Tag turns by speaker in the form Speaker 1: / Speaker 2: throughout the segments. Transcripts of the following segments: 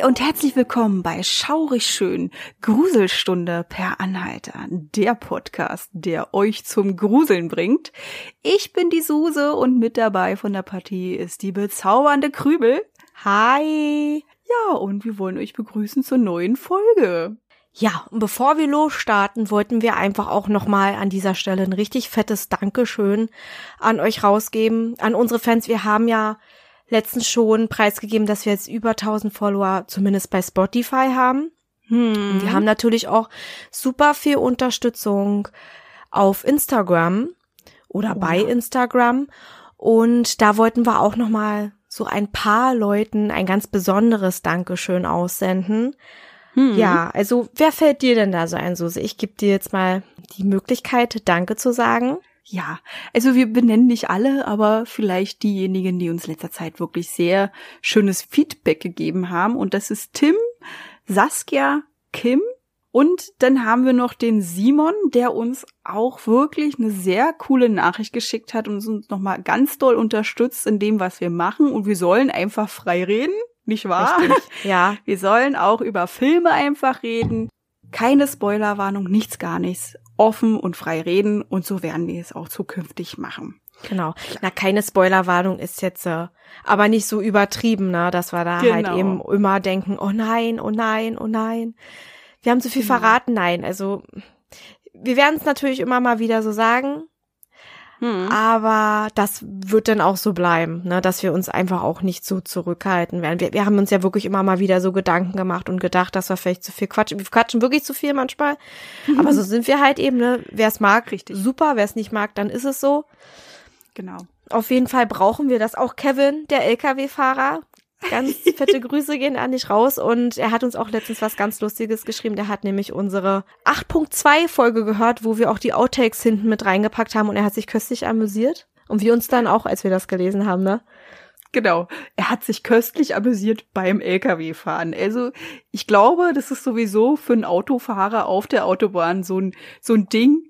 Speaker 1: Hi und herzlich willkommen bei Schaurig Schön Gruselstunde per Anhalter, der Podcast, der euch zum Gruseln bringt. Ich bin die Suse und mit dabei von der Partie ist die bezaubernde Krübel.
Speaker 2: Hi!
Speaker 1: Ja, und wir wollen euch begrüßen zur neuen Folge.
Speaker 2: Ja, und bevor wir losstarten, wollten wir einfach auch nochmal an dieser Stelle ein richtig fettes Dankeschön an euch rausgeben, an unsere Fans. Wir haben ja letztens schon preisgegeben, dass wir jetzt über 1000 Follower zumindest bei Spotify haben.
Speaker 1: Hm.
Speaker 2: Wir haben natürlich auch super viel Unterstützung auf Instagram oder
Speaker 1: Oh
Speaker 2: bei. Instagram. Und da wollten wir auch nochmal so ein paar Leuten ein ganz besonderes Dankeschön aussenden.
Speaker 1: Hm.
Speaker 2: Ja, also wer fällt dir denn da so ein, Susi? Ich gebe dir jetzt mal die Möglichkeit, Danke zu sagen.
Speaker 1: Ja, also wir benennen nicht alle, aber vielleicht diejenigen, die uns letzter Zeit wirklich sehr schönes Feedback gegeben haben. Und das ist Tim, Saskia, Kim. Und dann haben wir noch den Simon, der uns auch wirklich eine sehr coole Nachricht geschickt hat und uns nochmal ganz doll unterstützt in dem, was wir machen. Und wir sollen einfach frei reden, nicht wahr?
Speaker 2: Richtig. Ja,
Speaker 1: Wir sollen auch über Filme einfach reden. Keine Spoilerwarnung, nichts gar nichts. Offen und frei reden und so werden wir es auch zukünftig machen.
Speaker 2: genau. Na, keine Spoilerwarnung ist jetzt äh, aber nicht so übertrieben, ne, dass wir da halt
Speaker 1: Genau.
Speaker 2: eben immer denken, oh nein, oh nein, oh nein. Wir haben zu viel
Speaker 1: Genau.
Speaker 2: verraten, nein. Also wir werden es natürlich immer mal wieder so sagen,
Speaker 1: Hm.
Speaker 2: aber das wird dann auch so bleiben, ne, dass wir uns einfach auch nicht so zurückhalten werden. Wir, wir haben uns ja wirklich immer mal wieder so Gedanken gemacht und gedacht, dass wir vielleicht zu viel quatschen. Wir quatschen wirklich zu viel manchmal, aber so sind wir halt eben, ne. Wer es mag,
Speaker 1: Richtig.
Speaker 2: super. Wer es nicht mag, dann ist es so.
Speaker 1: Genau.
Speaker 2: Auf jeden Fall brauchen wir das. Auch Kevin, der LKW-Fahrer. Ganz fette Grüße gehen an dich raus. Und er hat uns auch letztens was ganz Lustiges geschrieben. Der hat nämlich unsere 8.2 Folge gehört, wo wir auch die Outtakes hinten mit reingepackt haben. Und er hat sich köstlich amüsiert. Und wir uns dann auch, als wir das gelesen haben, ne?
Speaker 1: Genau. Er hat sich köstlich amüsiert beim LKW-Fahren. Also, ich glaube, das ist sowieso für einen Autofahrer auf der Autobahn so ein, so ein Ding,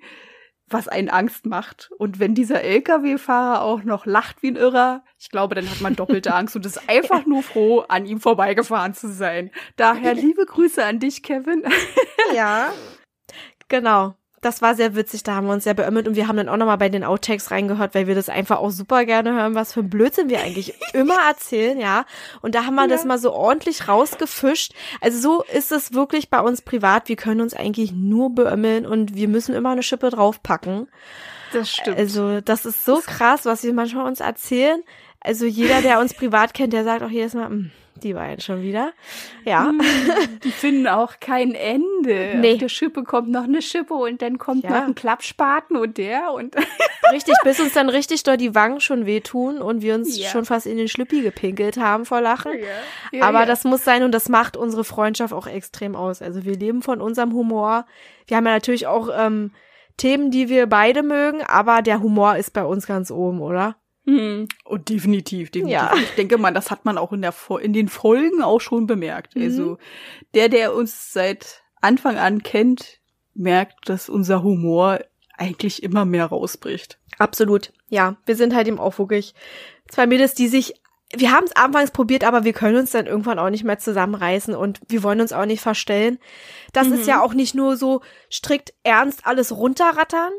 Speaker 1: was einen Angst macht. Und wenn dieser LKW-Fahrer auch noch lacht wie ein Irrer, ich glaube, dann hat man doppelte Angst und ist einfach nur froh, an ihm vorbeigefahren zu sein. Daher liebe Grüße an dich, Kevin.
Speaker 2: Ja. Genau. Das war sehr witzig, da haben wir uns sehr beömmelt und wir haben dann auch nochmal bei den Outtakes reingehört, weil wir das einfach auch super gerne hören, was für ein Blödsinn wir eigentlich immer erzählen, ja. Und da haben wir das
Speaker 1: Ja.
Speaker 2: mal so ordentlich rausgefischt. Also so ist es wirklich bei uns privat. Wir können uns eigentlich nur beömmeln und wir müssen immer eine Schippe draufpacken.
Speaker 1: Das stimmt.
Speaker 2: Also das ist so krass, was wir manchmal uns erzählen. Also jeder, der uns privat kennt, der sagt auch jedes Mal, "Hm, die beiden schon wieder. Ja.
Speaker 1: Die finden auch kein Ende.
Speaker 2: Nee.
Speaker 1: Auf der Schippe kommt noch eine Schippe und dann kommt
Speaker 2: Ja.
Speaker 1: noch ein Klappspaten und der und
Speaker 2: Richtig, bis uns dann richtig doll die Wangen schon wehtun und wir uns
Speaker 1: Ja.
Speaker 2: schon fast in den Schlüppi gepinkelt haben vor Lachen.
Speaker 1: Ja,
Speaker 2: Aber das muss sein und das macht unsere Freundschaft auch extrem aus. Also wir leben von unserem Humor. Wir haben ja natürlich auch ähm, Themen, die wir beide mögen, aber der Humor ist bei uns ganz oben, oder?
Speaker 1: Hm. Und definitiv, definitiv.
Speaker 2: Ja.
Speaker 1: Ich denke mal, das hat man auch in, der, in den Folgen auch schon bemerkt.
Speaker 2: Mhm.
Speaker 1: Also der, der uns seit Anfang an kennt, merkt, dass unser Humor eigentlich immer mehr rausbricht.
Speaker 2: Absolut. Ja, wir sind halt eben auch wirklich zwei Mädels, die sich wir haben es anfangs probiert, aber wir können uns dann irgendwann auch nicht mehr zusammenreißen und wir wollen uns auch nicht verstellen. Das ist ja auch nicht nur so strikt ernst alles runterrattern,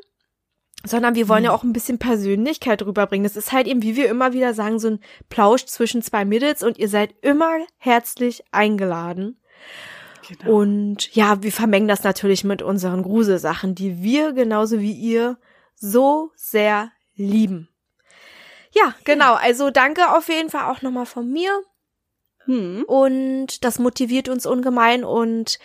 Speaker 2: sondern wir wollen ja auch ein bisschen Persönlichkeit rüberbringen. Das ist halt eben, wie wir immer wieder sagen, so ein Plausch zwischen zwei Mädels und ihr seid immer herzlich eingeladen.
Speaker 1: Genau.
Speaker 2: Und ja, wir vermengen das natürlich mit unseren Gruselsachen, die wir genauso wie ihr so sehr lieben. Ja, genau. Also danke auf jeden Fall auch nochmal von mir.
Speaker 1: Hm.
Speaker 2: Und das motiviert uns ungemein. Und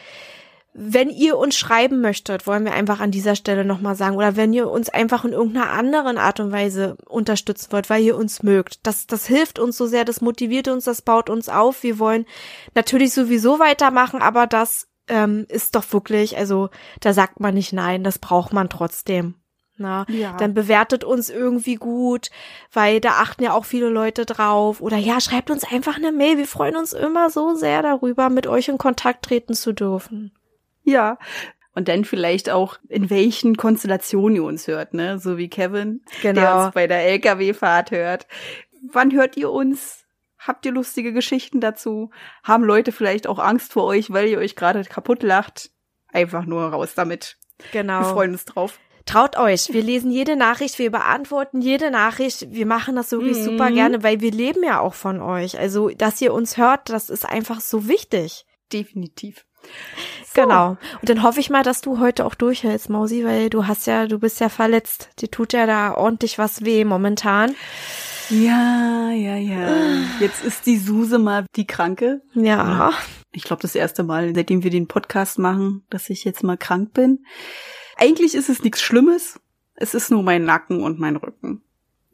Speaker 2: wenn ihr uns schreiben möchtet, wollen wir einfach an dieser Stelle nochmal sagen, oder wenn ihr uns einfach in irgendeiner anderen Art und Weise unterstützen wollt, weil ihr uns mögt, das, das hilft uns so sehr, das motiviert uns, das baut uns auf. Wir wollen natürlich sowieso weitermachen, aber das ähm, ist doch wirklich, also da sagt man nicht nein, das braucht man trotzdem. Na, ja. dann bewertet uns irgendwie gut, weil da achten ja auch viele Leute drauf. Oder ja, schreibt uns einfach eine Mail. Wir freuen uns immer so sehr darüber, mit euch in Kontakt treten zu dürfen.
Speaker 1: Ja. Und dann vielleicht auch, in welchen Konstellationen ihr uns hört, ne? So wie Kevin, genau. der uns bei der LKW-Fahrt hört. Wann hört ihr uns? Habt ihr lustige Geschichten dazu? Haben Leute vielleicht auch Angst vor euch, weil ihr euch gerade kaputt lacht? Einfach nur raus damit. Genau. Wir freuen uns drauf.
Speaker 2: Traut euch, wir lesen jede Nachricht, wir beantworten jede Nachricht. Wir machen das wirklich mhm. super gerne, weil wir leben ja auch von euch. Also, dass ihr uns hört, das ist einfach so wichtig.
Speaker 1: Definitiv.
Speaker 2: So. Genau. Und dann hoffe ich mal, dass du heute auch durchhältst, Mausi, weil du hast ja, du bist ja verletzt. Dir tut ja da ordentlich was weh momentan.
Speaker 1: Ja, ja, ja. Jetzt ist die Suse mal die Kranke.
Speaker 2: Ja.
Speaker 1: Ich glaube, das erste Mal, seitdem wir den Podcast machen, dass ich jetzt mal krank bin. Eigentlich ist es nichts Schlimmes. Es ist nur mein Nacken und mein Rücken.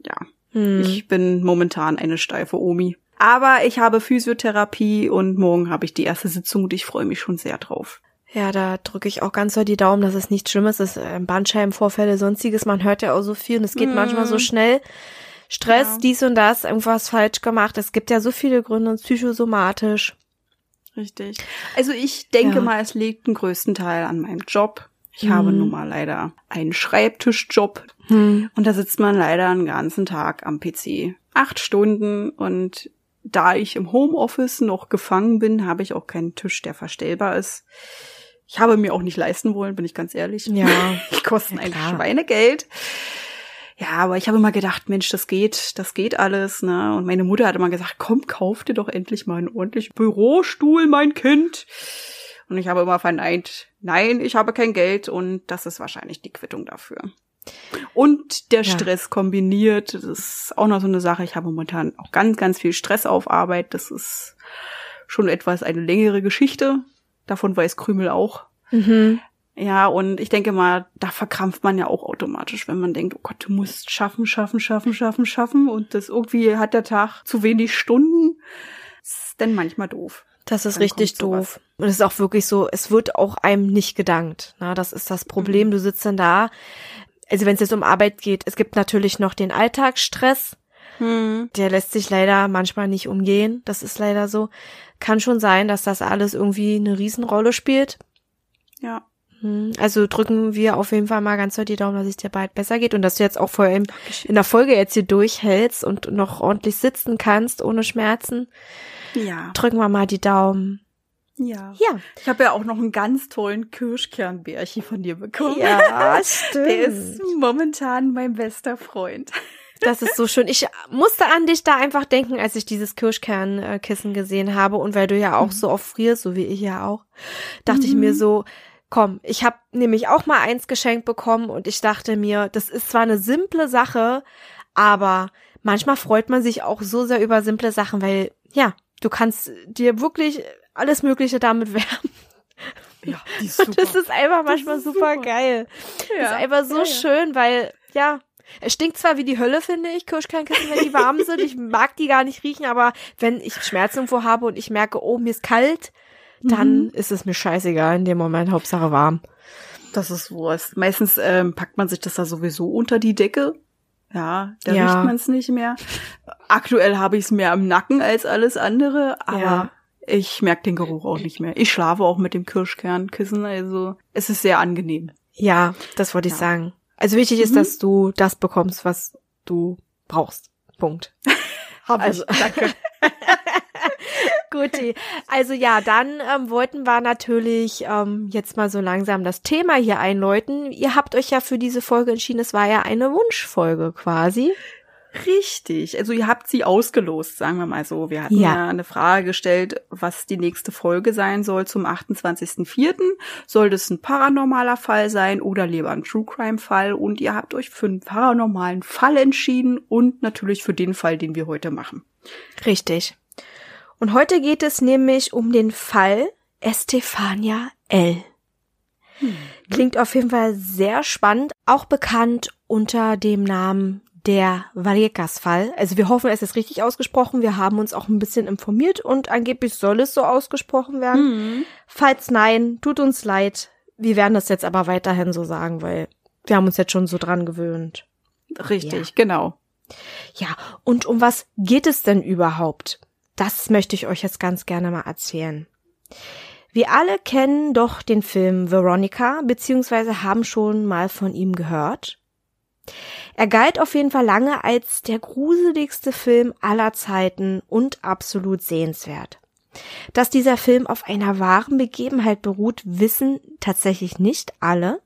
Speaker 1: Ja. Hm. Ich bin momentan eine steife Omi. Aber ich habe Physiotherapie und morgen habe ich die erste Sitzung und ich freue mich schon sehr drauf.
Speaker 2: Ja, da drücke ich auch ganz so die Daumen, dass es nichts Schlimmes ist. Äh, Bandscheibenvorfälle, sonstiges. Man hört ja auch so viel und es geht mm. manchmal so schnell. Stress, ja. dies und das, irgendwas falsch gemacht. Es gibt ja so viele Gründe, psychosomatisch.
Speaker 1: Richtig. Also ich denke ja. mal, es liegt den größten Teil an meinem Job. Ich mhm. habe nun mal leider einen Schreibtischjob mhm. und da sitzt man leider einen ganzen Tag am PC. Acht Stunden und da ich im Homeoffice noch gefangen bin, habe ich auch keinen Tisch, der verstellbar ist. Ich habe mir auch nicht leisten wollen, bin ich ganz ehrlich.
Speaker 2: Ja.
Speaker 1: Die kosten ja, ein Schweinegeld. Ja, aber ich habe immer gedacht, Mensch, das geht, das geht alles, ne? Und meine Mutter hat immer gesagt, komm, kauf dir doch endlich mal einen ordentlichen Bürostuhl, mein Kind. Und ich habe immer verneint, nein, ich habe kein Geld und das ist wahrscheinlich die Quittung dafür. Und der Stress ja. kombiniert, das ist auch noch so eine Sache. Ich habe momentan auch ganz, ganz viel Stress auf Arbeit. Das ist schon etwas eine längere Geschichte. Davon weiß Krümel auch. Mhm. Ja, und ich denke mal, da verkrampft man ja auch automatisch, wenn man denkt, oh Gott, du musst schaffen, schaffen, schaffen, schaffen, schaffen. Und das irgendwie hat der Tag zu wenig Stunden. Das ist dann manchmal doof.
Speaker 2: Das ist richtig doof. Und es ist auch wirklich so, es wird auch einem nicht gedankt. Na, das ist das Problem. Mhm. Du sitzt dann da. Also wenn es jetzt um Arbeit geht, es gibt natürlich noch den Alltagsstress. Mhm. Der lässt sich leider manchmal nicht umgehen. Das ist leider so. Kann schon sein, dass das alles irgendwie eine Riesenrolle spielt.
Speaker 1: Ja.
Speaker 2: Hm, also drücken wir auf jeden Fall mal ganz doll die Daumen, dass es dir bald besser geht und dass du jetzt auch vor allem in der Folge jetzt hier durchhältst und noch ordentlich sitzen kannst ohne Schmerzen.
Speaker 1: Ja.
Speaker 2: Drücken wir mal die Daumen.
Speaker 1: Ja. Ja. Ich habe ja auch noch einen ganz tollen Kirschkernbärchen von dir bekommen.
Speaker 2: Ja, stimmt.
Speaker 1: Der ist momentan mein bester Freund.
Speaker 2: Das ist so schön. Ich musste an dich da einfach denken, als ich dieses Kirschkernkissen gesehen habe und weil du ja auch mhm. so oft frierst, so wie ich ja auch, dachte mhm. ich mir mhm. so, komm, ich habe nämlich auch mal eins geschenkt bekommen und ich dachte mir, das ist zwar eine simple Sache, aber manchmal freut man sich auch so sehr über simple Sachen, weil ja, Du kannst dir wirklich alles Mögliche damit wärmen.
Speaker 1: Ja, die ist super.
Speaker 2: Das ist einfach manchmal ist super, super, geil. Ja. Das ist einfach so ja, ja. schön, weil, ja, es stinkt zwar wie die Hölle, finde ich, Kirschkernkissen, wenn die warm sind. Ich mag die gar nicht riechen, aber wenn ich Schmerzen irgendwo habe und ich merke, oh, mir ist kalt, dann mhm. ist es mir scheißegal in dem Moment, Hauptsache warm.
Speaker 1: Das ist Wurst. Meistens ähm, packt man sich das da sowieso unter die Decke ja, da ja. riecht man es nicht mehr. Aktuell habe ich es mehr am Nacken als alles andere, aber ja. Ich merke den Geruch auch nicht mehr. Ich schlafe auch mit dem Kirschkernkissen, also es ist sehr angenehm.
Speaker 2: Ja, das wollte ich ja. sagen. Also wichtig ist, mhm. dass du das bekommst, was du brauchst. Punkt.
Speaker 1: Hab also, ich. danke.
Speaker 2: Guti. Also ja, dann ähm, wollten wir natürlich ähm, jetzt mal so langsam das Thema hier einläuten. Ihr habt euch ja für diese Folge entschieden, es war ja eine Wunschfolge quasi.
Speaker 1: Richtig. Also ihr habt sie ausgelost, sagen wir mal so. Wir hatten ja. ja, eine Frage gestellt, was die nächste Folge sein soll zum 28.04. Soll das ein paranormaler Fall sein oder lieber ein True Crime Fall? Und ihr habt euch für einen paranormalen Fall entschieden und natürlich für den Fall, den wir heute machen.
Speaker 2: Richtig. Und heute geht es nämlich um den Fall Estefania L. Hm. Klingt auf jeden Fall sehr spannend, auch bekannt unter dem Namen der Vallecas-Fall. Also wir hoffen, es ist richtig ausgesprochen. Wir haben uns auch ein bisschen informiert und angeblich soll es so ausgesprochen werden. Mhm. Falls nein, tut uns leid. Wir werden das jetzt aber weiterhin so sagen, weil wir haben uns jetzt schon so dran gewöhnt.
Speaker 1: Richtig, ja. genau.
Speaker 2: Ja, und um was geht es denn überhaupt? Das möchte ich euch jetzt ganz gerne mal erzählen. Wir alle kennen doch den Film Veronica, beziehungsweise haben schon mal von ihm gehört. Er galt auf jeden Fall lange als der gruseligste Film aller Zeiten und absolut sehenswert. Dass dieser Film auf einer wahren Begebenheit beruht, wissen tatsächlich nicht alle.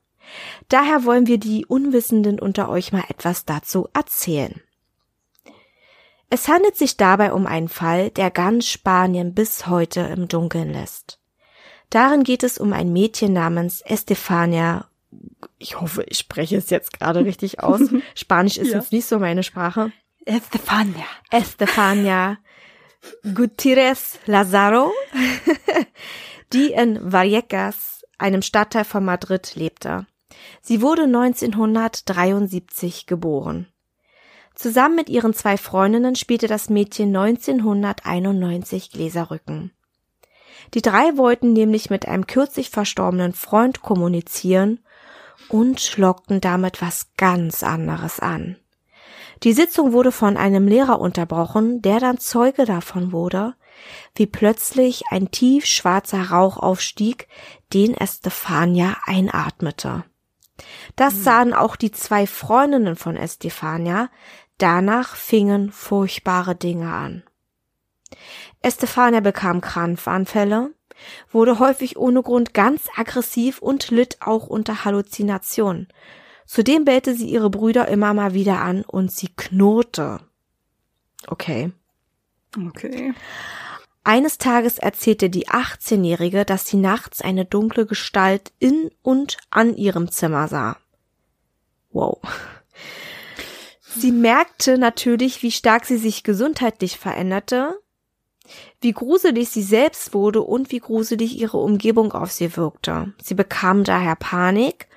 Speaker 2: Daher wollen wir die Unwissenden unter euch mal etwas dazu erzählen. Es handelt sich dabei um einen Fall, der ganz Spanien bis heute im Dunkeln lässt. Darin geht es um ein Mädchen namens Estefania. Ich hoffe, ich spreche es jetzt gerade richtig aus. Spanisch ist ja. jetzt nicht so meine Sprache.
Speaker 1: Estefania.
Speaker 2: Estefania Gutierrez Lazaro, die in Vallecas, einem Stadtteil von Madrid, lebte. Sie wurde 1973 geboren. Zusammen mit ihren zwei Freundinnen spielte das Mädchen 1991 Gläserrücken. Die drei wollten nämlich mit einem kürzlich verstorbenen Freund kommunizieren und lockten damit was ganz anderes an. Die Sitzung wurde von einem Lehrer unterbrochen, der dann Zeuge davon wurde, wie plötzlich ein tief schwarzer Rauch aufstieg, den Estefania einatmete. Das hm. sahen auch die zwei Freundinnen von Estefania, danach fingen furchtbare Dinge an. Estefania bekam Krampfanfälle, wurde häufig ohne Grund ganz aggressiv und litt auch unter Halluzinationen, Zudem bellte sie ihre Brüder immer mal wieder an und sie knurrte. Okay.
Speaker 1: Okay.
Speaker 2: Eines Tages erzählte die 18-Jährige, dass sie nachts eine dunkle Gestalt in und an ihrem Zimmer sah. Wow. Sie merkte natürlich, wie stark sie sich gesundheitlich veränderte, wie gruselig sie selbst wurde und wie gruselig ihre Umgebung auf sie wirkte. Sie bekam daher Panik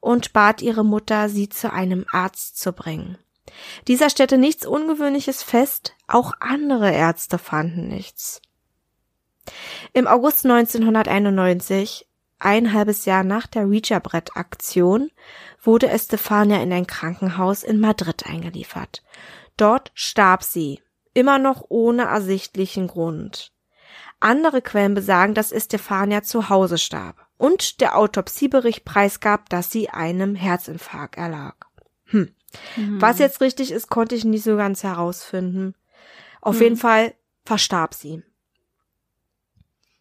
Speaker 2: und bat ihre Mutter, sie zu einem Arzt zu bringen. Dieser stellte nichts Ungewöhnliches fest, auch andere Ärzte fanden nichts. Im August 1991, ein halbes Jahr nach der Ouija-Brett-Aktion, wurde Estefania in ein Krankenhaus in Madrid eingeliefert. Dort starb sie, immer noch ohne ersichtlichen Grund. Andere Quellen besagen, dass Estefania zu Hause starb und der Autopsiebericht preisgab, dass sie einem Herzinfarkt erlag. Hm. Mhm. Was jetzt richtig ist, konnte ich nicht so ganz herausfinden. Auf mhm. jeden Fall verstarb sie.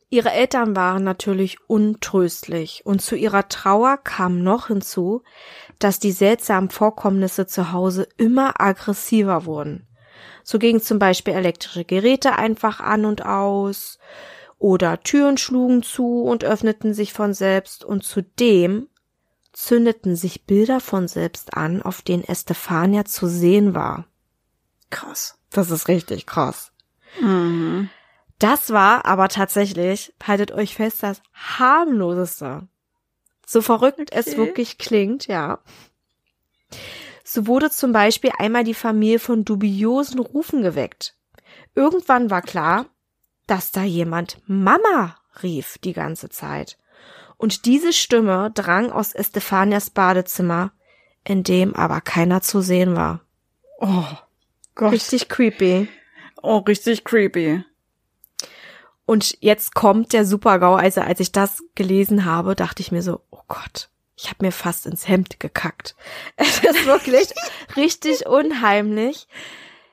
Speaker 2: Ihre Eltern waren natürlich untröstlich und zu ihrer Trauer kam noch hinzu, dass die seltsamen Vorkommnisse zu Hause immer aggressiver wurden. So gingen zum Beispiel elektrische Geräte einfach an und aus, oder Türen schlugen zu und öffneten sich von selbst und zudem zündeten sich Bilder von selbst an, auf denen Estefania zu sehen war.
Speaker 1: Krass.
Speaker 2: Das ist richtig krass.
Speaker 1: Mhm.
Speaker 2: Das war aber tatsächlich, haltet euch fest, das harmloseste. So verrückt okay. es wirklich klingt, ja. So wurde zum Beispiel einmal die Familie von dubiosen Rufen geweckt. Irgendwann war klar, dass da jemand Mama rief die ganze Zeit. Und diese Stimme drang aus Estefanias Badezimmer, in dem aber keiner zu sehen war.
Speaker 1: Oh Gott.
Speaker 2: Richtig creepy.
Speaker 1: Oh, richtig creepy.
Speaker 2: Und jetzt kommt der Supergau. Also als ich das gelesen habe, dachte ich mir so, oh Gott, ich habe mir fast ins Hemd gekackt. Es ist wirklich richtig unheimlich.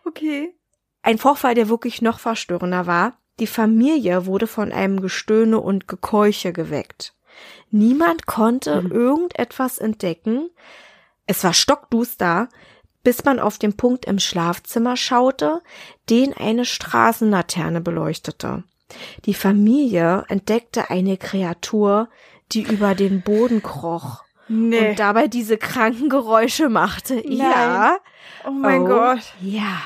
Speaker 1: Okay.
Speaker 2: Ein Vorfall, der wirklich noch verstörender war. Die Familie wurde von einem Gestöhne und Gekeuche geweckt. Niemand konnte mhm. irgendetwas entdecken. Es war stockduster, bis man auf den Punkt im Schlafzimmer schaute, den eine Straßenlaterne beleuchtete. Die Familie entdeckte eine Kreatur, die über den Boden kroch nee. und dabei diese kranken Geräusche machte. Nein. Ja.
Speaker 1: Oh mein oh, Gott.
Speaker 2: Ja.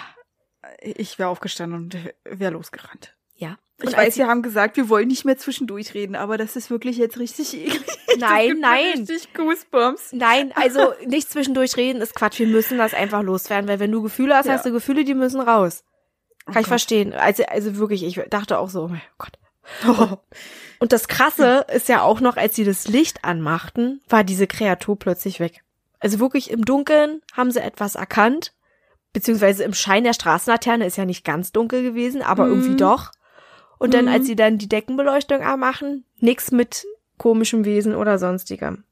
Speaker 1: Ich wäre aufgestanden und wäre losgerannt.
Speaker 2: Ja.
Speaker 1: Ich und weiß, wir haben gesagt, wir wollen nicht mehr zwischendurch reden, aber das ist wirklich jetzt richtig eklig.
Speaker 2: Nein, nein.
Speaker 1: Richtig Goosebumps.
Speaker 2: Nein, also nicht zwischendurch reden ist Quatsch. Wir müssen das einfach loswerden, weil wenn du Gefühle hast, ja. hast du Gefühle, die müssen raus. Kann oh ich Gott. verstehen. Also, also wirklich, ich dachte auch so, oh mein Gott. Oh. Und das Krasse ist ja auch noch, als sie das Licht anmachten, war diese Kreatur plötzlich weg. Also wirklich im Dunkeln haben sie etwas erkannt, beziehungsweise im Schein der Straßenlaterne ist ja nicht ganz dunkel gewesen, aber
Speaker 1: Mhm.
Speaker 2: irgendwie doch. Und dann,
Speaker 1: Mhm.
Speaker 2: als sie dann die Deckenbeleuchtung anmachen, nix mit komischem Wesen oder sonstigem.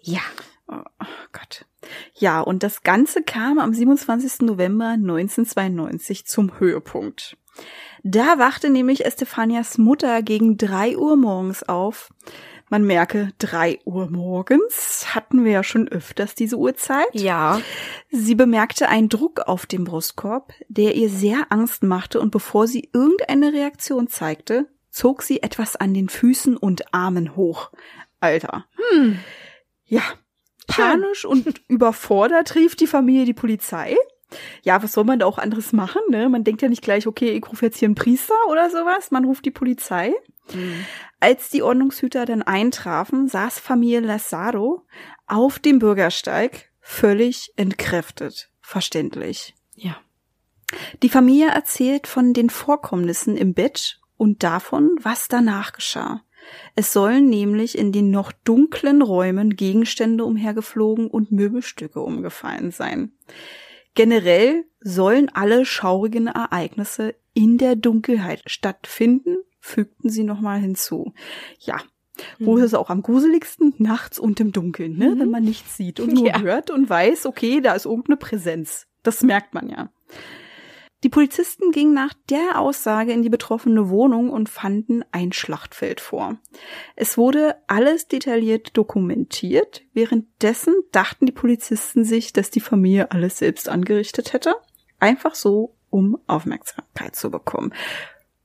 Speaker 2: Ja.
Speaker 1: Oh Gott. Ja, und das Ganze kam am 27. November 1992 zum Höhepunkt. Da wachte nämlich Estefanias Mutter gegen drei Uhr morgens auf. Man merke, drei Uhr morgens hatten wir ja schon öfters diese Uhrzeit.
Speaker 2: Ja.
Speaker 1: Sie bemerkte einen Druck auf dem Brustkorb, der ihr sehr Angst machte und bevor sie irgendeine Reaktion zeigte, zog sie etwas an den Füßen und Armen hoch. Alter.
Speaker 2: Hm.
Speaker 1: Ja, panisch und überfordert rief die Familie die Polizei. Ja, was soll man da auch anderes machen, ne? Man denkt ja nicht gleich, okay, ich rufe jetzt hier einen Priester oder sowas. Man ruft die Polizei. Als die Ordnungshüter dann eintrafen, saß Familie Lazaro auf dem Bürgersteig, völlig entkräftet. Verständlich.
Speaker 2: Ja.
Speaker 1: Die Familie erzählt von den Vorkommnissen im Bett und davon, was danach geschah. Es sollen nämlich in den noch dunklen Räumen Gegenstände umhergeflogen und Möbelstücke umgefallen sein. Generell sollen alle schaurigen Ereignisse in der Dunkelheit stattfinden, fügten sie nochmal hinzu. Ja, wo
Speaker 2: Mhm.
Speaker 1: ist es auch am gruseligsten? Nachts und im Dunkeln, ne?
Speaker 2: Mhm.
Speaker 1: Wenn man nichts sieht und nur
Speaker 2: Ja.
Speaker 1: hört und weiß, okay, da ist irgendeine Präsenz. Das merkt man ja. Die Polizisten gingen nach der Aussage in die betroffene Wohnung und fanden ein Schlachtfeld vor. Es wurde alles detailliert dokumentiert. Währenddessen dachten die Polizisten sich, dass die Familie alles selbst angerichtet hätte. Einfach so, um Aufmerksamkeit zu bekommen.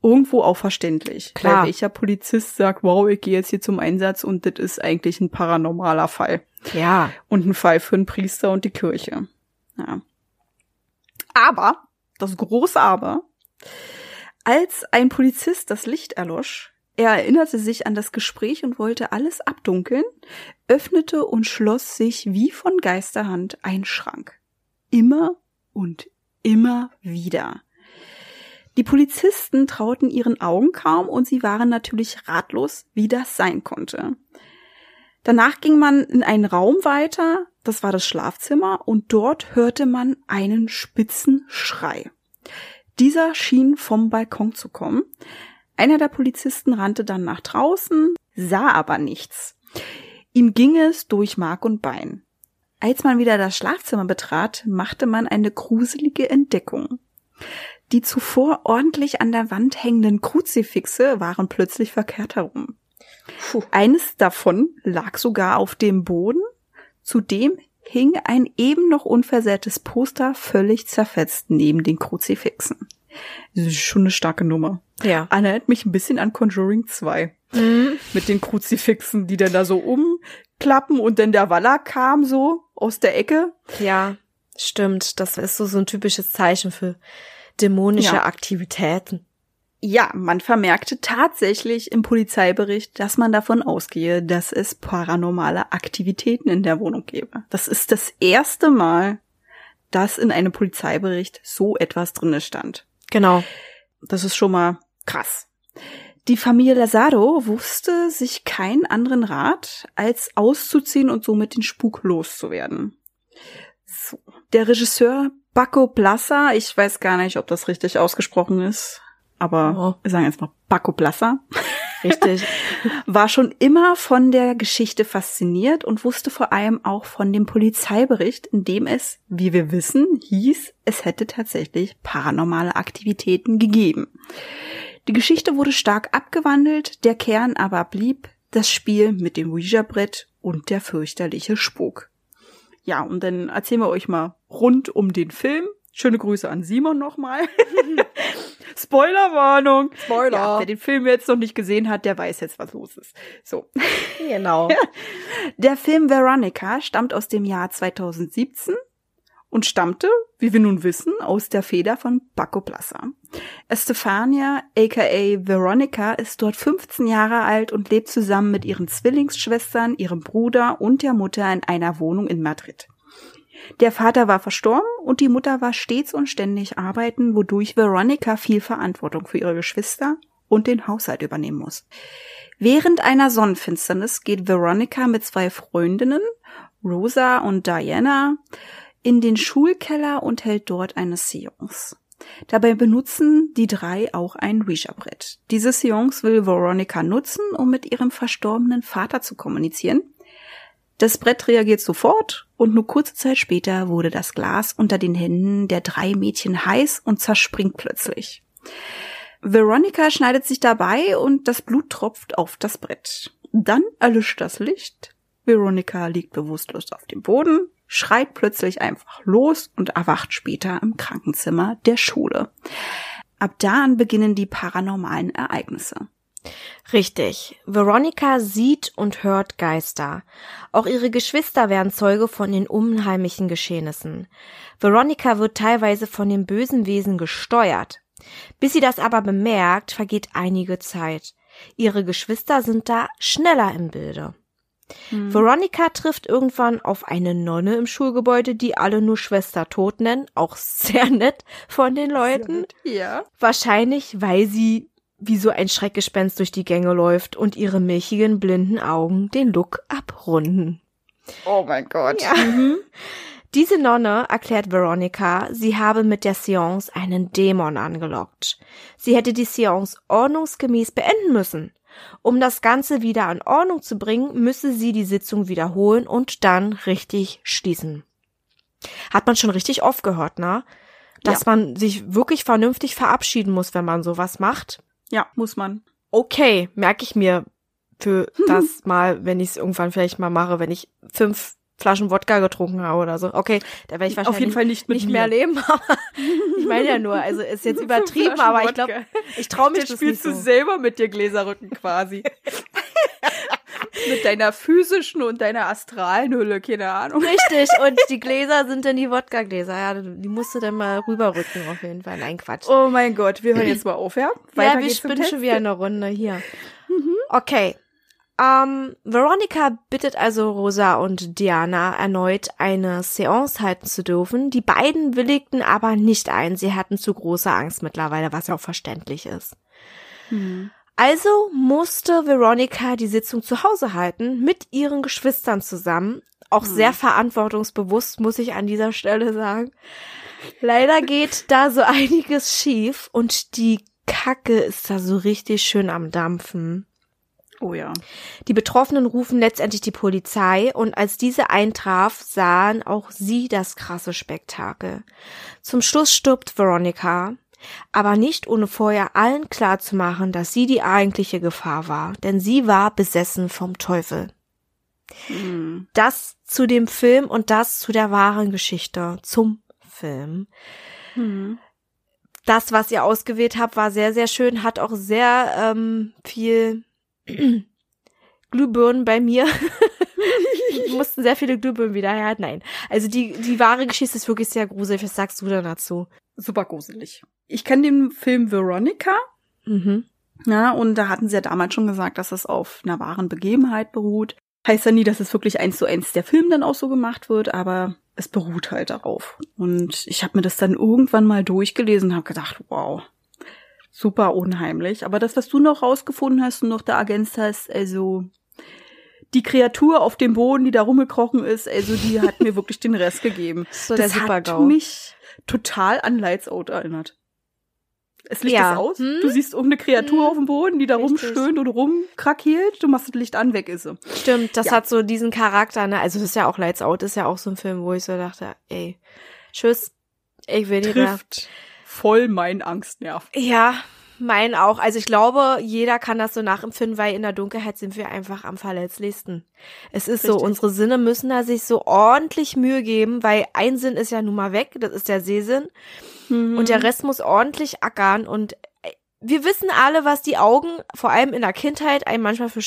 Speaker 1: Irgendwo auch verständlich.
Speaker 2: Klar.
Speaker 1: Weil welcher Polizist sagt, wow, ich gehe jetzt hier zum Einsatz und das ist eigentlich ein paranormaler Fall.
Speaker 2: Ja.
Speaker 1: Und ein Fall für einen Priester und die Kirche. Ja. Aber, das große Aber, als ein Polizist das Licht erlosch, er erinnerte sich an das Gespräch und wollte alles abdunkeln, öffnete und schloss sich wie von Geisterhand ein Schrank. Immer und immer wieder. Die Polizisten trauten ihren Augen kaum und sie waren natürlich ratlos, wie das sein konnte. Danach ging man in einen Raum weiter, das war das Schlafzimmer, und dort hörte man einen spitzen Schrei. Dieser schien vom Balkon zu kommen. Einer der Polizisten rannte dann nach draußen, sah aber nichts. Ihm ging es durch Mark und Bein. Als man wieder das Schlafzimmer betrat, machte man eine gruselige Entdeckung. Die zuvor ordentlich an der Wand hängenden Kruzifixe waren plötzlich verkehrt herum.
Speaker 2: Puh.
Speaker 1: Eines davon lag sogar auf dem Boden. Zudem hing ein eben noch unversehrtes Poster völlig zerfetzt neben den Kruzifixen. Das ist schon eine starke Nummer.
Speaker 2: Ja.
Speaker 1: Erinnert mich ein bisschen an Conjuring 2.
Speaker 2: Mhm.
Speaker 1: Mit den Kruzifixen, die dann da so umklappen und dann der Waller kam so aus der Ecke.
Speaker 2: Ja, stimmt. Das ist so, so ein typisches Zeichen für dämonische
Speaker 1: Ja.
Speaker 2: Aktivitäten.
Speaker 1: Ja, man vermerkte tatsächlich im Polizeibericht, dass man davon ausgehe, dass es paranormale Aktivitäten in der Wohnung gäbe. Das ist das erste Mal, dass in einem Polizeibericht so etwas drinne stand.
Speaker 2: Genau.
Speaker 1: Das ist schon mal krass. Die Familie Lazaro wusste sich keinen anderen Rat, als auszuziehen und somit den Spuk loszuwerden. So. Der Regisseur Baco Plassa, ich weiß gar nicht, ob das richtig ausgesprochen ist, aber
Speaker 2: Oh.
Speaker 1: wir sagen jetzt mal Baco Plassa,
Speaker 2: Richtig.
Speaker 1: war schon immer von der Geschichte fasziniert und wusste vor allem auch von dem Polizeibericht, in dem es, wie wir wissen, hieß, es hätte tatsächlich paranormale Aktivitäten gegeben. Die Geschichte wurde stark abgewandelt, der Kern aber blieb das Spiel mit dem Ouija-Brett und der fürchterliche Spuk. Ja, und dann erzählen wir euch mal rund um den Film. Schöne Grüße an Simon nochmal. Spoilerwarnung.
Speaker 2: Spoiler.
Speaker 1: Ja, wer den Film jetzt noch nicht gesehen hat, der weiß jetzt, was los ist. So.
Speaker 2: Genau.
Speaker 1: Der Film Veronica stammt aus dem Jahr 2017 und stammte, wie wir nun wissen, aus der Feder von Paco Plassa. Estefania, aka Veronica, ist dort 15 Jahre alt und lebt zusammen mit ihren Zwillingsschwestern, ihrem Bruder und der Mutter in einer Wohnung in Madrid. Der Vater war verstorben und die Mutter war stets und ständig arbeiten, wodurch Veronica viel Verantwortung für ihre Geschwister und den Haushalt übernehmen muss. Während einer Sonnenfinsternis geht Veronica mit zwei Freundinnen, Rosa und Diana, in den Schulkeller und hält dort eine Seance. Dabei benutzen die drei auch ein Ouija-Brett. Diese Seance will Veronica nutzen, um mit ihrem verstorbenen Vater zu kommunizieren. Das Brett reagiert sofort und nur kurze Zeit später wurde das Glas unter den Händen der drei Mädchen heiß und zerspringt plötzlich. Veronica schneidet sich dabei und das Blut tropft auf das Brett. Dann erlischt das Licht. Veronica liegt bewusstlos auf dem Boden, schreit plötzlich einfach los und erwacht später im Krankenzimmer der Schule. Ab da an beginnen die paranormalen Ereignisse.
Speaker 2: Richtig. Veronica sieht und hört Geister. Auch ihre Geschwister werden Zeuge von den unheimlichen Geschehnissen. Veronica wird teilweise von den bösen Wesen gesteuert. Bis sie das aber bemerkt, vergeht einige Zeit. Ihre Geschwister sind da schneller im Bilde. Hm. Veronica trifft irgendwann auf eine Nonne im Schulgebäude, die alle nur Schwester Tod nennen. Auch sehr nett von den Leuten.
Speaker 1: Ja.
Speaker 2: Wahrscheinlich, weil sie wie so ein Schreckgespenst durch die Gänge läuft und ihre milchigen blinden Augen den Look abrunden.
Speaker 1: Oh mein Gott.
Speaker 2: Ja. Mhm. Diese Nonne erklärt Veronica, sie habe mit der Seance einen Dämon angelockt. Sie hätte die Seance ordnungsgemäß beenden müssen. Um das Ganze wieder an Ordnung zu bringen, müsse sie die Sitzung wiederholen und dann richtig schließen. Hat man schon richtig oft gehört, ne? Dass ja. man sich wirklich vernünftig verabschieden muss, wenn man sowas macht.
Speaker 1: Ja, muss man.
Speaker 2: Okay, merke ich mir für das mal, wenn ich es irgendwann vielleicht mal mache, wenn ich fünf Flaschen Wodka getrunken habe oder so. Okay, da werde ich wahrscheinlich
Speaker 1: Auf jeden Fall nicht,
Speaker 2: nicht mehr leben. Aber ich meine ja nur, also ist jetzt übertrieben, aber ich glaube, ich traue mich
Speaker 1: das spielst nicht so. du selber mit dir Gläserrücken quasi. Mit deiner physischen und deiner astralen Hülle, keine Ahnung.
Speaker 2: Richtig, und die Gläser sind dann die Wodka-Gläser. Ja, die musst du dann mal rüberrücken auf jeden Fall. Nein, Quatsch.
Speaker 1: Oh mein Gott, wir hören jetzt mal auf, ja?
Speaker 2: Weiter ja, wir spinnen schon wieder eine Runde hier. Mhm. Okay, ähm, Veronica bittet also Rosa und Diana erneut eine Seance halten zu dürfen. Die beiden willigten aber nicht ein. Sie hatten zu große Angst mittlerweile, was ja auch verständlich ist. Hm. Also musste Veronica die Sitzung zu Hause halten, mit ihren Geschwistern zusammen. Auch hm. sehr verantwortungsbewusst, muss ich an dieser Stelle sagen. Leider geht da so einiges schief und die Kacke ist da so richtig schön am Dampfen.
Speaker 1: Oh ja.
Speaker 2: Die Betroffenen rufen letztendlich die Polizei und als diese eintraf, sahen auch sie das krasse Spektakel. Zum Schluss stirbt Veronica, aber nicht ohne vorher allen klarzumachen, dass sie die eigentliche Gefahr war, denn sie war besessen vom Teufel. Hm. Das zu dem Film und das zu der wahren Geschichte, zum Film. Hm. Das, was ihr ausgewählt habt, war sehr, sehr schön, hat auch sehr ähm, viel Glühbirnen bei mir. mussten sehr viele Glühbirnen wieder her. Nein. Also die, die wahre Geschichte ist wirklich sehr gruselig. Was sagst du denn dazu?
Speaker 1: Super gruselig. Ich kenne den Film Veronica. Mhm. Ja, und da hatten sie ja damals schon gesagt, dass es auf einer wahren Begebenheit beruht. Heißt ja nie, dass es wirklich eins zu eins der Film dann auch so gemacht wird, aber es beruht halt darauf. Und ich habe mir das dann irgendwann mal durchgelesen und habe gedacht, wow, super unheimlich. Aber das, was du noch rausgefunden hast und noch da ergänzt hast, also die Kreatur auf dem Boden, die da rumgekrochen ist, also die hat mir wirklich den Rest gegeben.
Speaker 2: So
Speaker 1: das hat mich total an Lights Out erinnert. Es liegt ja. aus. Hm? Du siehst irgendeine Kreatur hm. auf dem Boden, die da Richtig. rumstöhnt und rumkrakeelt. Du machst das Licht an, weg ist sie.
Speaker 2: Stimmt, das ja. hat so diesen Charakter, ne? Also das ist ja auch Lights Out, ist ja auch so ein Film, wo ich so dachte, ey, tschüss, ich will nicht
Speaker 1: Trifft voll mein Angstnerv.
Speaker 2: Ja, mein auch. Also ich glaube, jeder kann das so nachempfinden, weil in der Dunkelheit sind wir einfach am verletzlichsten. Es ist Richtig. so, unsere Sinne müssen da sich so ordentlich Mühe geben, weil ein Sinn ist ja nun mal weg, das ist der Sehsinn. Mhm. Und der Rest muss ordentlich ackern und äh, wir wissen alle, was die Augen, vor allem in der Kindheit, einem manchmal für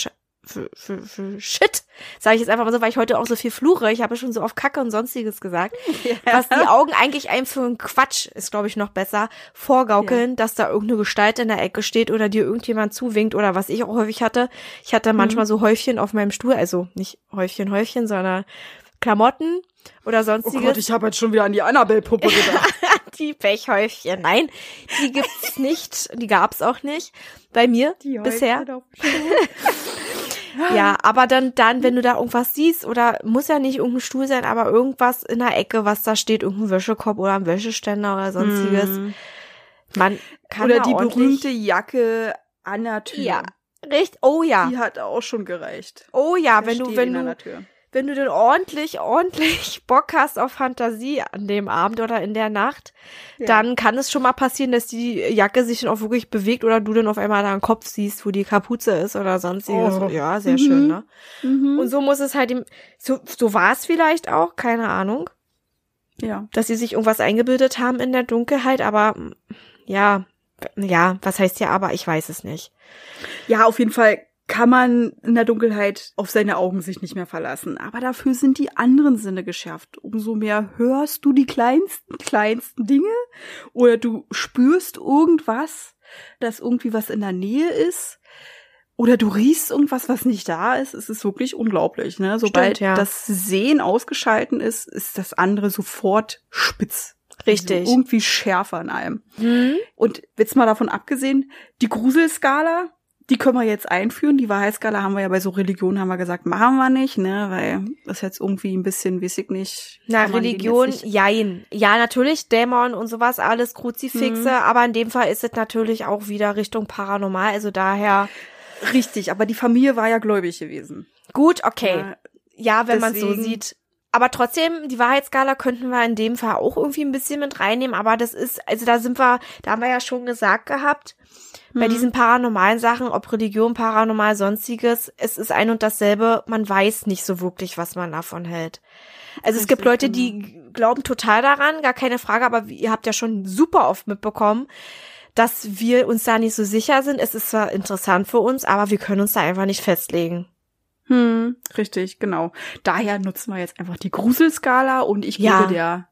Speaker 2: für, für, für Shit, sage ich jetzt einfach mal so, weil ich heute auch so viel fluche. Ich habe schon so oft Kacke und sonstiges gesagt. Ja. Was die Augen eigentlich einem für einen Quatsch, ist glaube ich noch besser, vorgaukeln, ja. dass da irgendeine Gestalt in der Ecke steht oder dir irgendjemand zuwinkt oder was ich auch häufig hatte. Ich hatte manchmal mhm. so Häufchen auf meinem Stuhl, also nicht Häufchen, Häufchen, sondern Klamotten oder
Speaker 1: Oh
Speaker 2: sonstiges.
Speaker 1: Gott, ich habe jetzt schon wieder an die Annabelle-Puppe gedacht.
Speaker 2: die Pechhäufchen. Nein, die gibt's nicht. Die gab's auch nicht. Bei mir
Speaker 1: Die
Speaker 2: bisher. Ja, aber dann, dann, wenn du da irgendwas siehst oder muss ja nicht irgendein Stuhl sein, aber irgendwas in der Ecke, was da steht, irgendein Wäschekorb oder ein Wäscheständer oder sonstiges.
Speaker 1: Mhm.
Speaker 2: Man kann
Speaker 1: Oder die berühmte Jacke an der Tür.
Speaker 2: Ja, richtig. Oh ja.
Speaker 1: Die hat auch schon gereicht.
Speaker 2: Oh ja,
Speaker 1: Da
Speaker 2: wenn du, wenn du. Wenn du denn ordentlich, ordentlich Bock hast auf Fantasie an dem Abend oder in der Nacht,
Speaker 1: Ja.
Speaker 2: dann kann es schon mal passieren, dass die Jacke sich dann auch wirklich bewegt oder du dann auf einmal da einen Kopf siehst, wo die Kapuze ist oder sonstiges.
Speaker 1: Oh.
Speaker 2: Ja, sehr
Speaker 1: Mhm.
Speaker 2: schön, ne?
Speaker 1: Mhm.
Speaker 2: Und so muss es halt im, so, so war es vielleicht auch, keine Ahnung,
Speaker 1: ja.
Speaker 2: dass sie sich irgendwas eingebildet haben in der Dunkelheit, aber ja, ja, was heißt ja aber, ich weiß es nicht.
Speaker 1: Ja, auf jeden Fall kann man in der Dunkelheit auf seine Augen sich nicht mehr verlassen. Aber dafür sind die anderen Sinne geschärft. Umso mehr hörst du die kleinsten, kleinsten Dinge oder du spürst irgendwas, dass irgendwie was in der Nähe ist. Oder du riechst irgendwas, was nicht da ist. Es ist wirklich unglaublich. Ne? Sobald
Speaker 2: Stimmt, ja.
Speaker 1: das Sehen ausgeschalten ist, ist das andere sofort spitz.
Speaker 2: Richtig.
Speaker 1: Also irgendwie schärfer in allem.
Speaker 2: Hm?
Speaker 1: Und jetzt mal davon abgesehen, die Gruselskala, die können wir jetzt einführen. Die Wahrheitsskala haben wir ja bei so Religionen, haben wir gesagt, machen wir nicht, ne, weil das jetzt irgendwie ein bisschen, weiß ich nicht.
Speaker 2: Na, Religion,
Speaker 1: nicht-
Speaker 2: jein. Ja, natürlich, Dämon und sowas, alles Kruzifixe,
Speaker 1: Mhm.
Speaker 2: aber in dem Fall ist es natürlich auch wieder Richtung Paranormal, also daher,
Speaker 1: Richtig, aber die Familie war ja gläubig gewesen.
Speaker 2: gut, okay.
Speaker 1: Ja,
Speaker 2: Ja, wenn man so sieht. Aber trotzdem, die Wahrheitsskala könnten wir in dem Fall auch irgendwie ein bisschen mit reinnehmen, aber das ist, also da sind wir, da haben wir ja schon gesagt gehabt, bei
Speaker 1: Mhm.
Speaker 2: diesen paranormalen Sachen, ob Religion, paranormal, sonstiges, es ist ein und dasselbe, man weiß nicht so wirklich, was man davon hält. Also es gibt Leute, die glauben total daran, gar keine Frage, aber ihr habt ja schon super oft mitbekommen, dass wir uns da nicht so sicher sind. Es ist zwar interessant für uns, aber wir können uns da einfach nicht festlegen.
Speaker 1: Hm, richtig, genau. Daher nutzen wir jetzt einfach die Gruselskala und ich
Speaker 2: Ja.
Speaker 1: gebe der,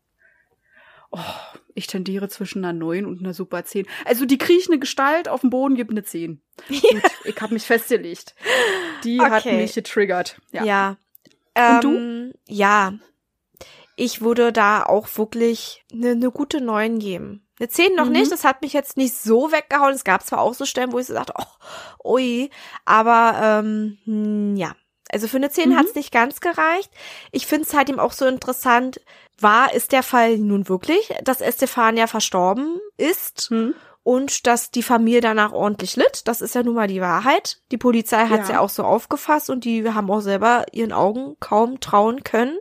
Speaker 1: oh, ich tendiere zwischen einer 9 und einer super 10. Also die kriechende Gestalt auf dem Boden gibt eine 10. Gut, ich habe mich festgelegt. Die hat
Speaker 2: Okay.
Speaker 1: mich getriggert. Ja.
Speaker 2: Ja.
Speaker 1: Und du?
Speaker 2: Ähm, Ja. Ich würde da auch wirklich eine ne gute 9 geben. Eine 10 noch
Speaker 1: Mhm.
Speaker 2: nicht, das hat mich jetzt nicht so weggehauen. Es gab zwar auch so Stellen, wo ich so dachte, oh, ui, aber ähm, hm, ja. Also für eine 10
Speaker 1: Mhm.
Speaker 2: hat's nicht ganz gereicht. Ich finde es halt eben auch so interessant, war, ist der Fall nun wirklich, dass Estefania verstorben ist?
Speaker 1: Hm?
Speaker 2: und dass die Familie danach ordentlich litt. Das ist ja nun mal die Wahrheit. Die Polizei hat es
Speaker 1: Ja.
Speaker 2: ja auch so aufgefasst und die haben auch selber ihren Augen kaum trauen können.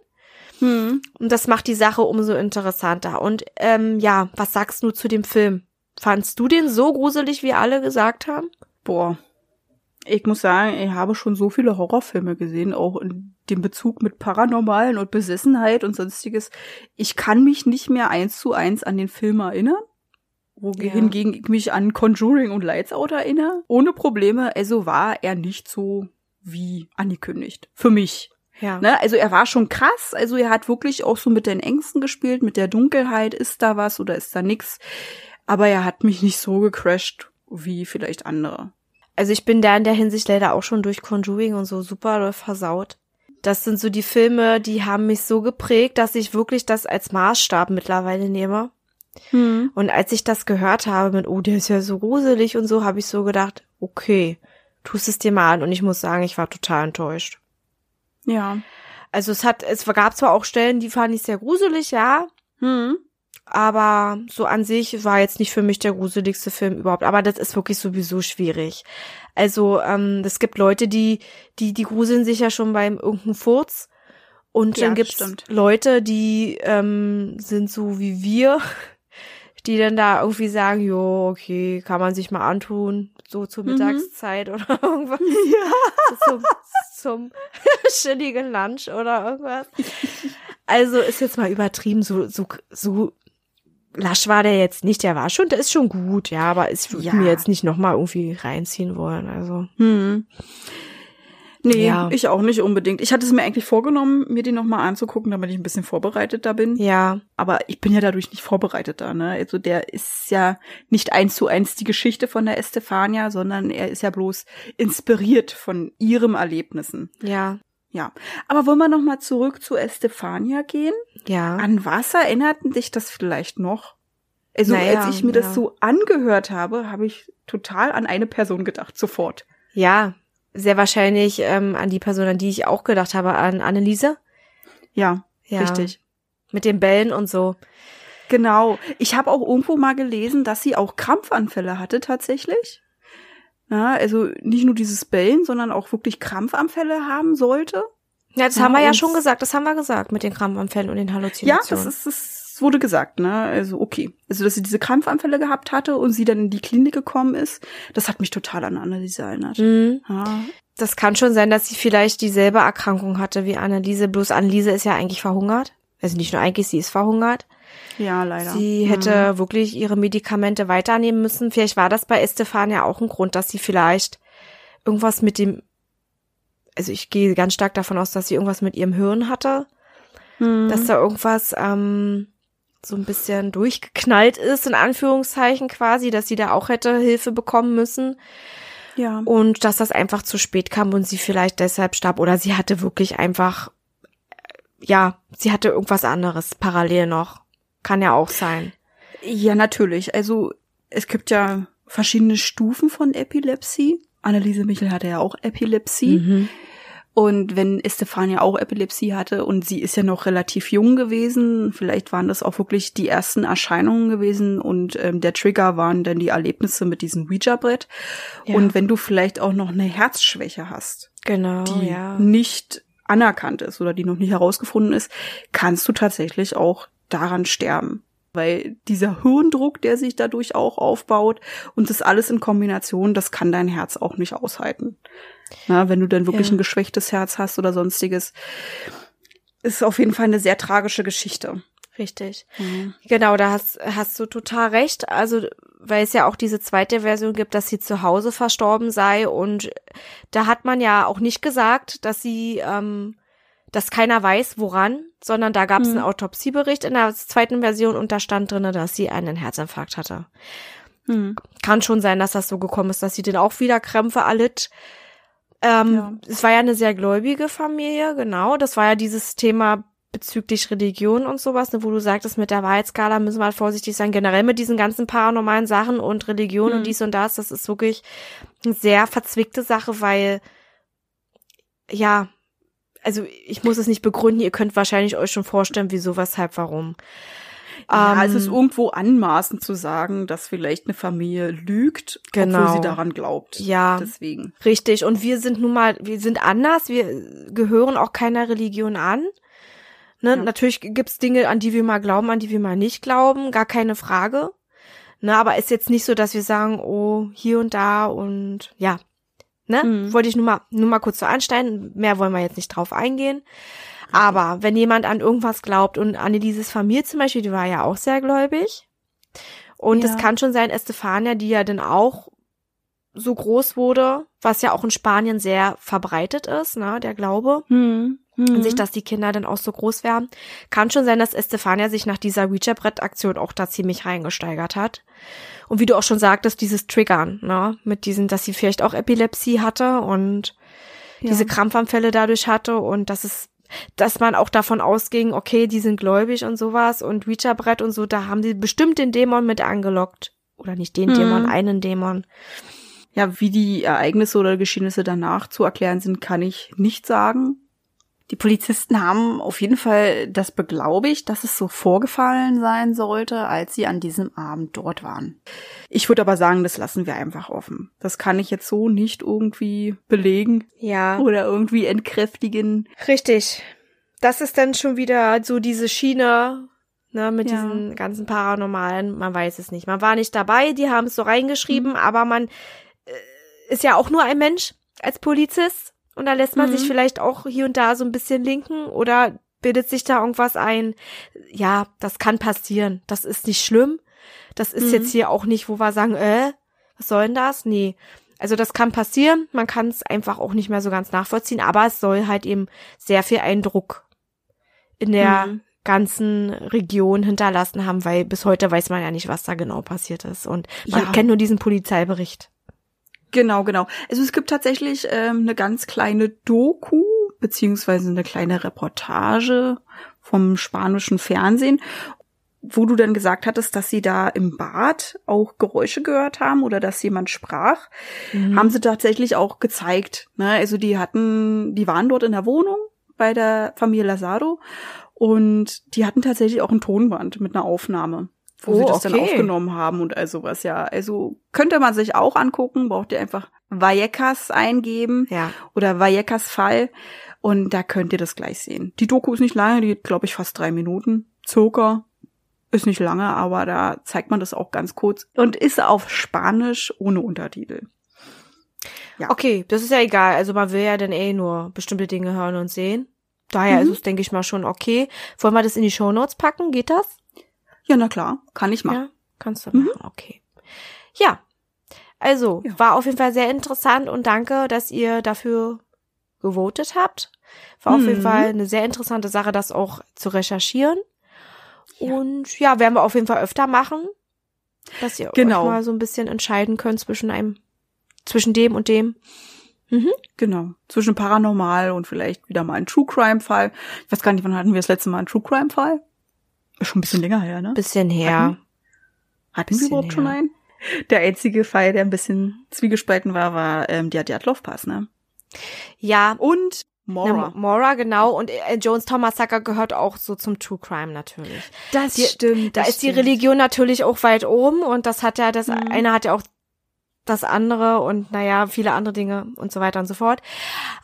Speaker 1: Hm.
Speaker 2: Und das macht die Sache umso interessanter. Und ähm, ja, was sagst du zu dem Film? Fandst du den so gruselig, wie alle gesagt haben?
Speaker 1: Boah. Ich muss sagen, ich habe schon so viele Horrorfilme gesehen, auch in dem Bezug mit Paranormalen und Besessenheit und sonstiges. Ich kann mich nicht mehr eins zu eins an den Film erinnern. Wohingegen ich mich an Conjuring und Lights Out erinnere. Ohne Probleme. Also war er nicht so wie angekündigt. Für mich.
Speaker 2: Ja.
Speaker 1: Ne? Also er war schon krass. Also er hat wirklich auch so mit den Ängsten gespielt, mit der Dunkelheit. Ist da was oder ist da nix? Aber er hat mich nicht so gecrashed wie vielleicht andere.
Speaker 2: Also ich bin da in der Hinsicht leider auch schon durch Conjuring und so super versaut. Das sind so die Filme, die haben mich so geprägt, dass ich wirklich das als Maßstab mittlerweile nehme.
Speaker 1: Hm.
Speaker 2: Und als ich das gehört habe mit, oh, der ist ja so gruselig und so, habe ich so gedacht, okay, tust es dir mal an. Und ich muss sagen, ich war total enttäuscht.
Speaker 1: Ja.
Speaker 2: Also es hat, es gab zwar auch Stellen, die fand ich sehr gruselig, ja,
Speaker 1: Hm.
Speaker 2: Aber so an sich war jetzt nicht für mich der gruseligste Film überhaupt. Aber das ist wirklich sowieso schwierig. Also ähm, es gibt Leute, die, die, die gruseln sich ja schon beim irgendeinem Furz. Und
Speaker 1: Ja,
Speaker 2: dann gibt's
Speaker 1: stimmt.
Speaker 2: Leute, die ähm, sind so wie wir, die dann da irgendwie sagen, jo, okay, kann man sich mal antun, so zur
Speaker 1: Mhm.
Speaker 2: Mittagszeit oder irgendwas.
Speaker 1: Ja.
Speaker 2: Zum, zum chilligen Lunch oder irgendwas. Also ist jetzt mal übertrieben, so, so, so lasch war der jetzt nicht. Der war schon, der ist schon gut, ja, aber ich würde
Speaker 1: Ja.
Speaker 2: mir jetzt nicht nochmal irgendwie reinziehen wollen. Also.
Speaker 1: Hm. Nee,
Speaker 2: Ja.
Speaker 1: ich auch nicht unbedingt. Ich hatte es mir eigentlich vorgenommen, mir den nochmal anzugucken, damit ich ein bisschen vorbereiteter bin.
Speaker 2: Ja,
Speaker 1: Aber ich bin ja dadurch nicht vorbereiteter, ne? Also der ist ja nicht eins zu eins die Geschichte von der Estefania, sondern er ist ja bloß inspiriert von ihrem Erlebnissen.
Speaker 2: ja.
Speaker 1: Ja, aber wollen wir noch mal zurück zu Estefania gehen?
Speaker 2: Ja.
Speaker 1: An was erinnerten dich das vielleicht noch? Also
Speaker 2: Naja,
Speaker 1: als ich mir
Speaker 2: ja.
Speaker 1: das so angehört habe, habe ich total an eine Person gedacht, sofort.
Speaker 2: Ja, sehr wahrscheinlich ähm, an die Person, an die ich auch gedacht habe, an Anneliese.
Speaker 1: Ja,
Speaker 2: Ja.
Speaker 1: richtig.
Speaker 2: Mit den Bällen und so.
Speaker 1: Genau. Ich habe auch irgendwo mal gelesen, dass sie auch Krampfanfälle hatte tatsächlich. Ja, also nicht nur dieses Bellen, sondern auch wirklich Krampfanfälle haben sollte.
Speaker 2: Ja, das
Speaker 1: Ja,
Speaker 2: haben wir ja schon gesagt, das haben wir gesagt mit den Krampfanfällen und den
Speaker 1: Ja,
Speaker 2: Halluzinationen.
Speaker 1: das ist, das wurde gesagt, ne? Also okay. Also, dass sie diese Krampfanfälle gehabt hatte und sie dann in die Klinik gekommen ist, das hat mich total an Anneliese erinnert.
Speaker 2: Mhm.
Speaker 1: Ja.
Speaker 2: Das kann schon sein, dass sie vielleicht dieselbe Erkrankung hatte wie Anneliese, bloß Anneliese ist ja eigentlich verhungert. Also nicht nur eigentlich, sie ist verhungert.
Speaker 1: ja, leider.
Speaker 2: Sie hätte wirklich ihre Medikamente weiternehmen müssen. Vielleicht war das bei Estefania auch ein Grund, dass sie vielleicht irgendwas mit dem, also ich gehe ganz stark davon aus, dass sie irgendwas mit ihrem Hirn hatte,
Speaker 1: Mhm.
Speaker 2: dass da irgendwas ähm, so ein bisschen durchgeknallt ist, in Anführungszeichen quasi, dass sie da auch hätte Hilfe bekommen müssen
Speaker 1: ja.
Speaker 2: und dass das einfach zu spät kam und sie vielleicht deshalb starb oder sie hatte wirklich einfach, ja, sie hatte irgendwas anderes parallel noch. Kann ja auch sein.
Speaker 1: Ja, natürlich. Also es gibt ja verschiedene Stufen von Epilepsie. Anneliese Michel hatte ja auch Epilepsie.
Speaker 2: Mhm.
Speaker 1: Und wenn Estefania auch Epilepsie hatte und sie ist ja noch relativ jung gewesen, vielleicht waren das auch wirklich die ersten Erscheinungen gewesen und ähm, der Trigger waren dann die Erlebnisse mit diesem Ouija-Brett.
Speaker 2: Ja.
Speaker 1: Und wenn du vielleicht auch noch eine Herzschwäche hast,
Speaker 2: Genau,
Speaker 1: die
Speaker 2: ja.
Speaker 1: nicht anerkannt ist oder die noch nicht herausgefunden ist, kannst du tatsächlich auch daran sterben. Weil dieser Hirndruck, der sich dadurch auch aufbaut und das alles in Kombination, das kann dein Herz auch nicht aushalten. Na, wenn du dann wirklich
Speaker 2: Ja.
Speaker 1: ein geschwächtes Herz hast oder sonstiges, ist auf jeden Fall eine sehr tragische Geschichte.
Speaker 2: Richtig. Genau, da hast, hast du total recht. Also, weil es ja auch diese zweite Version gibt, dass sie zu Hause verstorben sei. Und da hat man ja auch nicht gesagt, dass sie, ähm, dass keiner weiß, woran, sondern da gab es
Speaker 1: Hm.
Speaker 2: einen Autopsiebericht in der zweiten Version und da stand drinne, dass sie einen Herzinfarkt hatte.
Speaker 1: Hm.
Speaker 2: Kann schon sein, dass das so gekommen ist, dass sie dann auch wieder Krämpfe erlitt. Ähm,
Speaker 1: Ja.
Speaker 2: Es war ja eine sehr gläubige Familie, genau. Das war ja dieses Thema bezüglich Religion und sowas, ne, wo du sagtest, mit der Wahrheitsskala müssen wir halt vorsichtig sein. Generell mit diesen ganzen paranormalen Sachen und Religion
Speaker 1: Mhm.
Speaker 2: und dies und das, das ist wirklich eine sehr verzwickte Sache, weil, ja, also ich muss es nicht begründen, ihr könnt wahrscheinlich euch schon vorstellen, wieso, weshalb, warum.
Speaker 1: Ja, es
Speaker 2: Ähm,
Speaker 1: ist irgendwo anmaßend zu sagen, dass vielleicht eine Familie lügt,
Speaker 2: Genau.
Speaker 1: obwohl sie daran glaubt.
Speaker 2: Ja.
Speaker 1: Deswegen.
Speaker 2: Richtig. Und wir sind nun mal, wir sind anders. Wir gehören auch keiner Religion an. Ne?
Speaker 1: Ja.
Speaker 2: Natürlich gibt's Dinge, an die wir mal glauben, an die wir mal nicht glauben. Gar keine Frage. Ne, aber ist jetzt nicht so, dass wir sagen, oh, hier und da und ja. Ne?
Speaker 1: Mhm.
Speaker 2: Wollte ich nur mal, nur mal kurz so anstellen. Mehr wollen wir jetzt nicht drauf eingehen. Aber wenn jemand an irgendwas glaubt und Annelieses Familie zum Beispiel, die war ja auch sehr gläubig. Und es
Speaker 1: Ja.
Speaker 2: kann schon sein, Estefania, die ja dann auch so groß wurde, was ja auch in Spanien sehr verbreitet ist, ne, der Glaube,
Speaker 1: Hm. Hm.
Speaker 2: an sich, dass die Kinder dann auch so groß werden. Kann schon sein, dass Estefania sich nach dieser Ouija-Brett-Aktion auch da ziemlich reingesteigert hat. Und wie du auch schon sagtest, dieses Triggern, ne, mit diesen, dass sie vielleicht auch Epilepsie hatte und
Speaker 1: Ja.
Speaker 2: diese Krampfanfälle dadurch hatte und dass es dass man auch davon ausging, okay, die sind gläubig und sowas und Ouija-Brett und so, da haben die bestimmt den Dämon mit angelockt. Oder nicht den
Speaker 1: Mhm.
Speaker 2: Dämon, einen Dämon.
Speaker 1: Ja, wie die Ereignisse oder Geschehnisse danach zu erklären sind, kann ich nicht sagen. Die Polizisten haben auf jeden Fall das beglaubigt, dass es so vorgefallen sein sollte, als sie an diesem Abend dort waren. Ich würde aber sagen, das lassen wir einfach offen. Das kann ich jetzt so nicht irgendwie belegen
Speaker 2: Ja.
Speaker 1: oder irgendwie entkräftigen.
Speaker 2: Richtig. Das ist dann schon wieder so diese Schiene, ne, mit
Speaker 1: Ja.
Speaker 2: diesen ganzen Paranormalen, man weiß es nicht. Man war nicht dabei, die haben es so reingeschrieben, aber man äh, ist ja auch nur ein Mensch als Polizist und da lässt man
Speaker 1: Mhm.
Speaker 2: sich vielleicht auch hier und da so ein bisschen linken oder bildet sich da irgendwas ein. Ja, das kann passieren. Das ist nicht schlimm. Das ist
Speaker 1: Mhm.
Speaker 2: jetzt hier auch nicht, wo wir sagen, äh, was soll denn das? Nee. Also das kann passieren, man kann es einfach auch nicht mehr so ganz nachvollziehen, aber es soll halt eben sehr viel Eindruck in der
Speaker 1: Mhm.
Speaker 2: ganzen Region hinterlassen haben, weil bis heute weiß man ja nicht, was da genau passiert ist. Und man
Speaker 1: Ja.
Speaker 2: kennt nur diesen Polizeibericht.
Speaker 1: Genau, genau. Also es gibt tatsächlich ähm, eine ganz kleine Doku beziehungsweise eine kleine Reportage vom spanischen Fernsehen, wo du dann gesagt hattest, dass sie da im Bad auch Geräusche gehört haben oder dass jemand sprach, mhm. haben sie tatsächlich auch gezeigt. Ne? Also die hatten, die waren dort in der Wohnung bei der Familie Lazaro und die hatten tatsächlich auch ein Tonband mit einer Aufnahme, wo oh, sie das okay. dann aufgenommen haben und all sowas, ja. Also könnte man sich auch angucken, braucht ihr einfach Vallecas eingeben
Speaker 2: ja.
Speaker 1: oder Vallecas Fall und da könnt ihr das gleich sehen. Die Doku ist nicht lange, die geht, glaube ich, fast drei Minuten. Circa. Ist nicht lange, aber da zeigt man das auch ganz kurz. Und ist auf Spanisch ohne Untertitel.
Speaker 2: Ja. Okay, das ist ja egal. Also man will ja dann eh nur bestimmte Dinge hören und sehen. Daher mhm. ist es, denke ich mal, schon okay. Wollen wir das in die Show Notes packen? Geht das?
Speaker 1: Ja, na klar. Kann ich machen. Ja,
Speaker 2: kannst du machen. Mhm. Okay. Ja. Also, ja. war auf jeden Fall sehr interessant und danke, dass ihr dafür gewotet habt. War mhm. auf jeden mhm. Fall eine sehr interessante Sache, das auch zu recherchieren. Ja. Und ja, werden wir auf jeden Fall öfter machen, dass ihr genau. euch mal so ein bisschen entscheiden könnt zwischen einem, zwischen dem und dem.
Speaker 1: Mhm. Genau. Zwischen Paranormal und vielleicht wieder mal ein True Crime Fall. Ich weiß gar nicht, wann hatten wir das letzte Mal einen True Crime Fall? Schon ein bisschen länger her, ne?
Speaker 2: Bisschen her.
Speaker 1: Hatten, hatten bisschen wir überhaupt her. schon einen? Der einzige Fall, der ein bisschen zwiegespalten war, war ähm, der Dyatlov Pass, ne?
Speaker 2: Ja. Und Mora. Ne, Mora, genau. Und äh, Jones Thomas Sucker gehört auch so zum True Crime natürlich.
Speaker 1: Das die, stimmt.
Speaker 2: Da
Speaker 1: das
Speaker 2: ist
Speaker 1: stimmt.
Speaker 2: die Religion natürlich auch weit oben und das hat ja, das mhm. eine hat ja auch das andere und naja, viele andere Dinge und so weiter und so fort.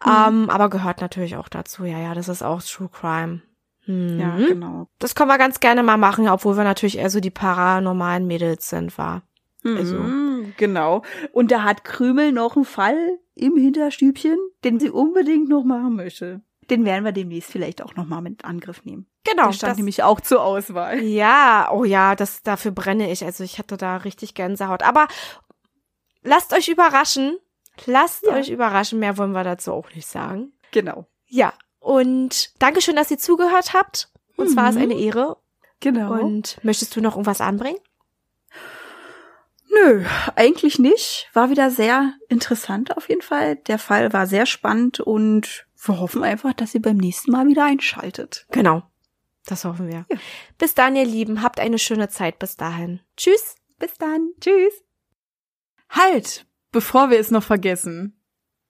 Speaker 2: Mhm. Ähm, aber gehört natürlich auch dazu. Ja, ja, das ist auch True Crime.
Speaker 1: Mhm. Ja, genau.
Speaker 2: Das können wir ganz gerne mal machen, obwohl wir natürlich eher so die paranormalen Mädels sind, war.
Speaker 1: Also. Mhm, genau. Und da hat Krümel noch einen Fall im Hinterstübchen, den sie unbedingt noch machen möchte. Den werden wir demnächst vielleicht auch noch mal mit Angriff nehmen.
Speaker 2: Genau.
Speaker 1: Der stand das, nämlich auch zur Auswahl.
Speaker 2: Ja, oh ja, das, dafür brenne ich. Also ich hatte da richtig Gänsehaut. Aber lasst euch überraschen. Lasst ja. euch überraschen. Mehr wollen wir dazu auch nicht sagen.
Speaker 1: Genau.
Speaker 2: Ja. Und Dankeschön, dass ihr zugehört habt. Uns mhm. war es eine Ehre.
Speaker 1: Genau.
Speaker 2: Und möchtest du noch irgendwas anbringen?
Speaker 1: Nö, eigentlich nicht. War wieder sehr interessant auf jeden Fall. Der Fall war sehr spannend und wir hoffen einfach, dass ihr beim nächsten Mal wieder einschaltet.
Speaker 2: Genau. Das hoffen wir. Ja. Bis dann, ihr Lieben. Habt eine schöne Zeit bis dahin. Tschüss.
Speaker 1: Bis dann. Tschüss. Halt, bevor wir es noch vergessen.